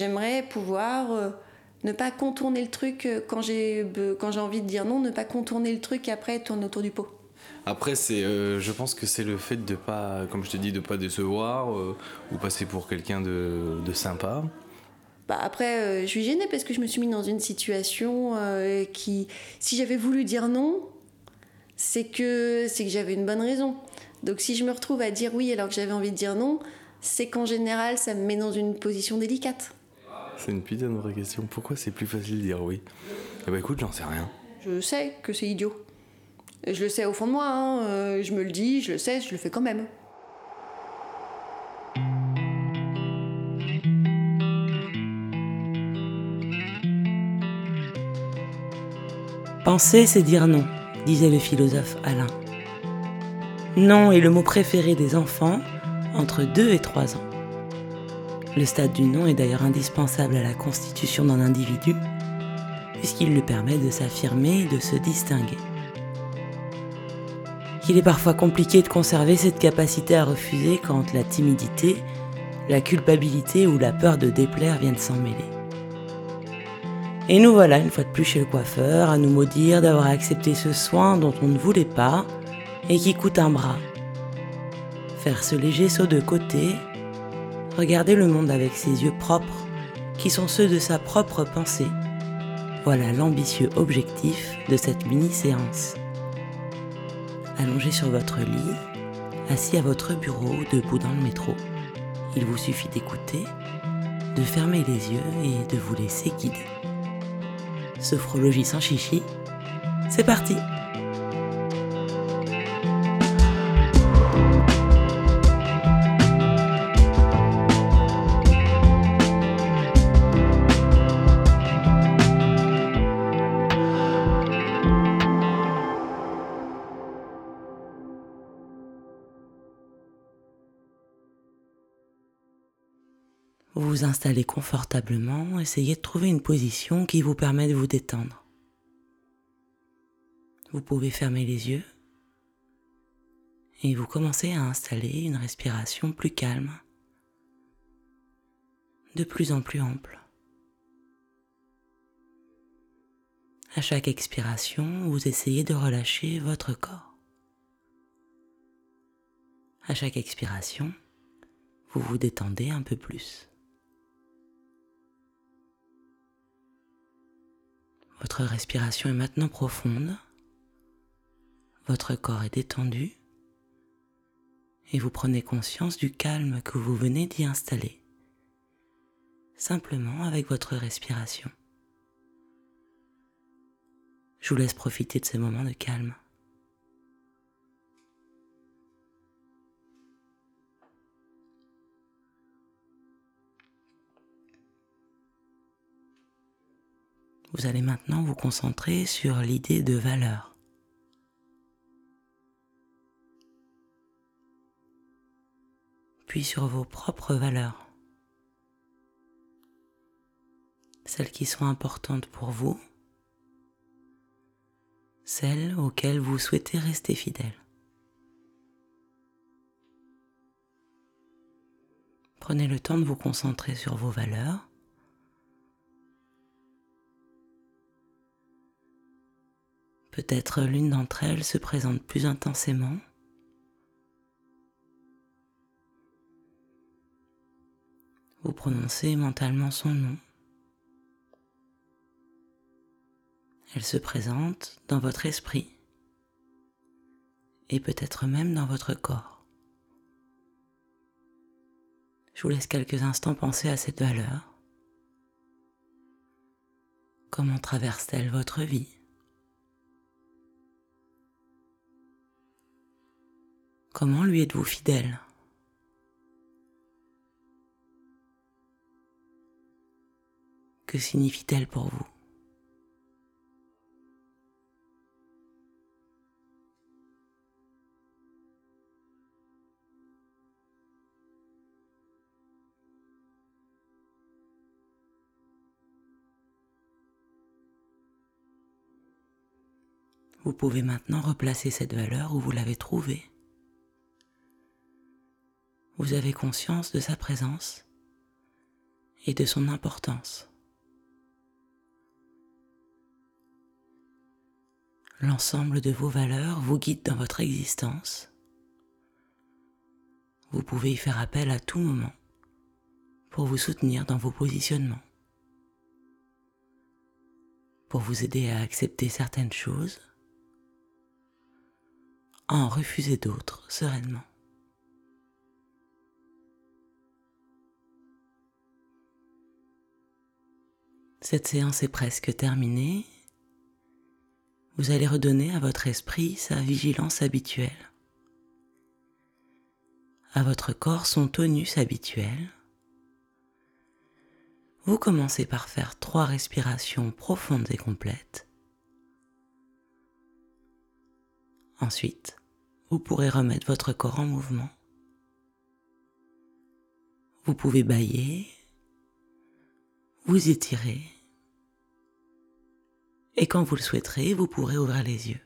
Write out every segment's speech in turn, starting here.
J'aimerais pouvoir euh, ne pas contourner le truc euh, quand j'ai quand j'ai envie de dire non, ne pas contourner le truc et après tourner autour du pot. Après, c'est, euh, je pense que c'est le fait de pas, comme je te dis, de pas décevoir ou passer pour quelqu'un de, de, sympa. Bah après, je suis gênée parce que je me suis mis dans une situation qui, si j'avais voulu dire non, c'est que c'est que j'avais une bonne raison. Donc si je me retrouve à dire oui alors que j'avais envie de dire non, c'est qu'en général, ça me met dans une position délicate. C'est une putain de vraie question. Pourquoi c'est plus facile de dire oui Eh ben écoute, j'en sais rien. Je sais que c'est idiot. Je le sais au fond de moi, hein. Euh, je me le dis, je le sais, je le fais quand même. Penser, c'est dire non, disait le philosophe Alain. Non est le mot préféré des enfants entre 2 et 3 ans. Le stade du non est d'ailleurs indispensable à la constitution d'un individu, puisqu'il lui permet de s'affirmer et de se distinguer. Il est parfois compliqué de conserver cette capacité à refuser quand la timidité, la culpabilité ou la peur de déplaire viennent s'en mêler. Et nous voilà une fois de plus chez le coiffeur à nous maudire d'avoir accepté ce soin dont on ne voulait pas et qui coûte un bras. Faire ce léger saut de côté Regardez le monde avec ses yeux propres, qui sont ceux de sa propre pensée. Voilà l'ambitieux objectif de cette mini-séance. Allongé sur votre lit, assis à votre bureau, debout dans le métro, il vous suffit d'écouter, de fermer les yeux et de vous laisser guider. Sophrologie sans chichi, c'est parti! Vous confortablement, essayez de trouver une position qui vous permet de vous détendre. Vous pouvez fermer les yeux et vous commencez à installer une respiration plus calme, de plus en plus ample. À chaque expiration, vous essayez de relâcher votre corps. À chaque expiration, vous vous détendez un peu plus. Votre respiration est maintenant profonde. Votre corps est détendu. Et vous prenez conscience du calme que vous venez d'y installer. Simplement avec votre respiration. Je vous laisse profiter de ce moment de calme. Vous allez maintenant vous concentrer sur l'idée de valeur. Puis sur vos propres valeurs. Celles qui sont importantes pour vous. Celles auxquelles vous souhaitez rester fidèle. Prenez le temps de vous concentrer sur vos valeurs Peut-être l'une d'entre elles se présente plus intensément. Vous prononcez mentalement son nom. Elle se présente dans votre esprit et peut-être même dans votre corps. Je vous laisse quelques instants penser à cette valeur. Comment traverse-t-elle votre vie? Comment lui êtes-vous fidèle? Que signifie-t-elle pour vous? Vous pouvez maintenant replacer cette valeur où vous l'avez trouvée vous avez conscience de sa présence et de son importance. L'ensemble de vos valeurs vous guide dans votre existence. Vous pouvez y faire appel à tout moment pour vous soutenir dans vos positionnements, pour vous aider à accepter certaines choses, à en refuser d'autres sereinement. Cette séance est presque terminée. Vous allez redonner à votre esprit sa vigilance habituelle, à votre corps son tonus habituel. Vous commencez par faire trois respirations profondes et complètes. Ensuite, vous pourrez remettre votre corps en mouvement. Vous pouvez bailler, vous étirer, et quand vous le souhaiterez, vous pourrez ouvrir les yeux.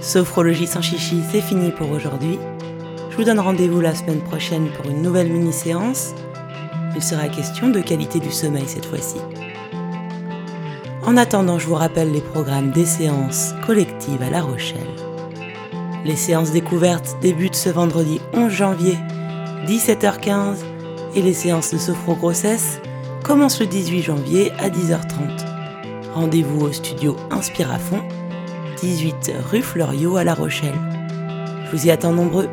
Sophrologie sans chichi, c'est fini pour aujourd'hui. Vous donne rendez-vous la semaine prochaine pour une nouvelle mini-séance. Il sera question de qualité du sommeil cette fois-ci. En attendant, je vous rappelle les programmes des séances collectives à La Rochelle. Les séances découvertes débutent ce vendredi 11 janvier, 17h15, et les séances de sophro-grossesse commencent le 18 janvier à 10h30. Rendez-vous au studio Inspire à fond 18 rue Fleuriot à La Rochelle. Je vous y attends nombreux.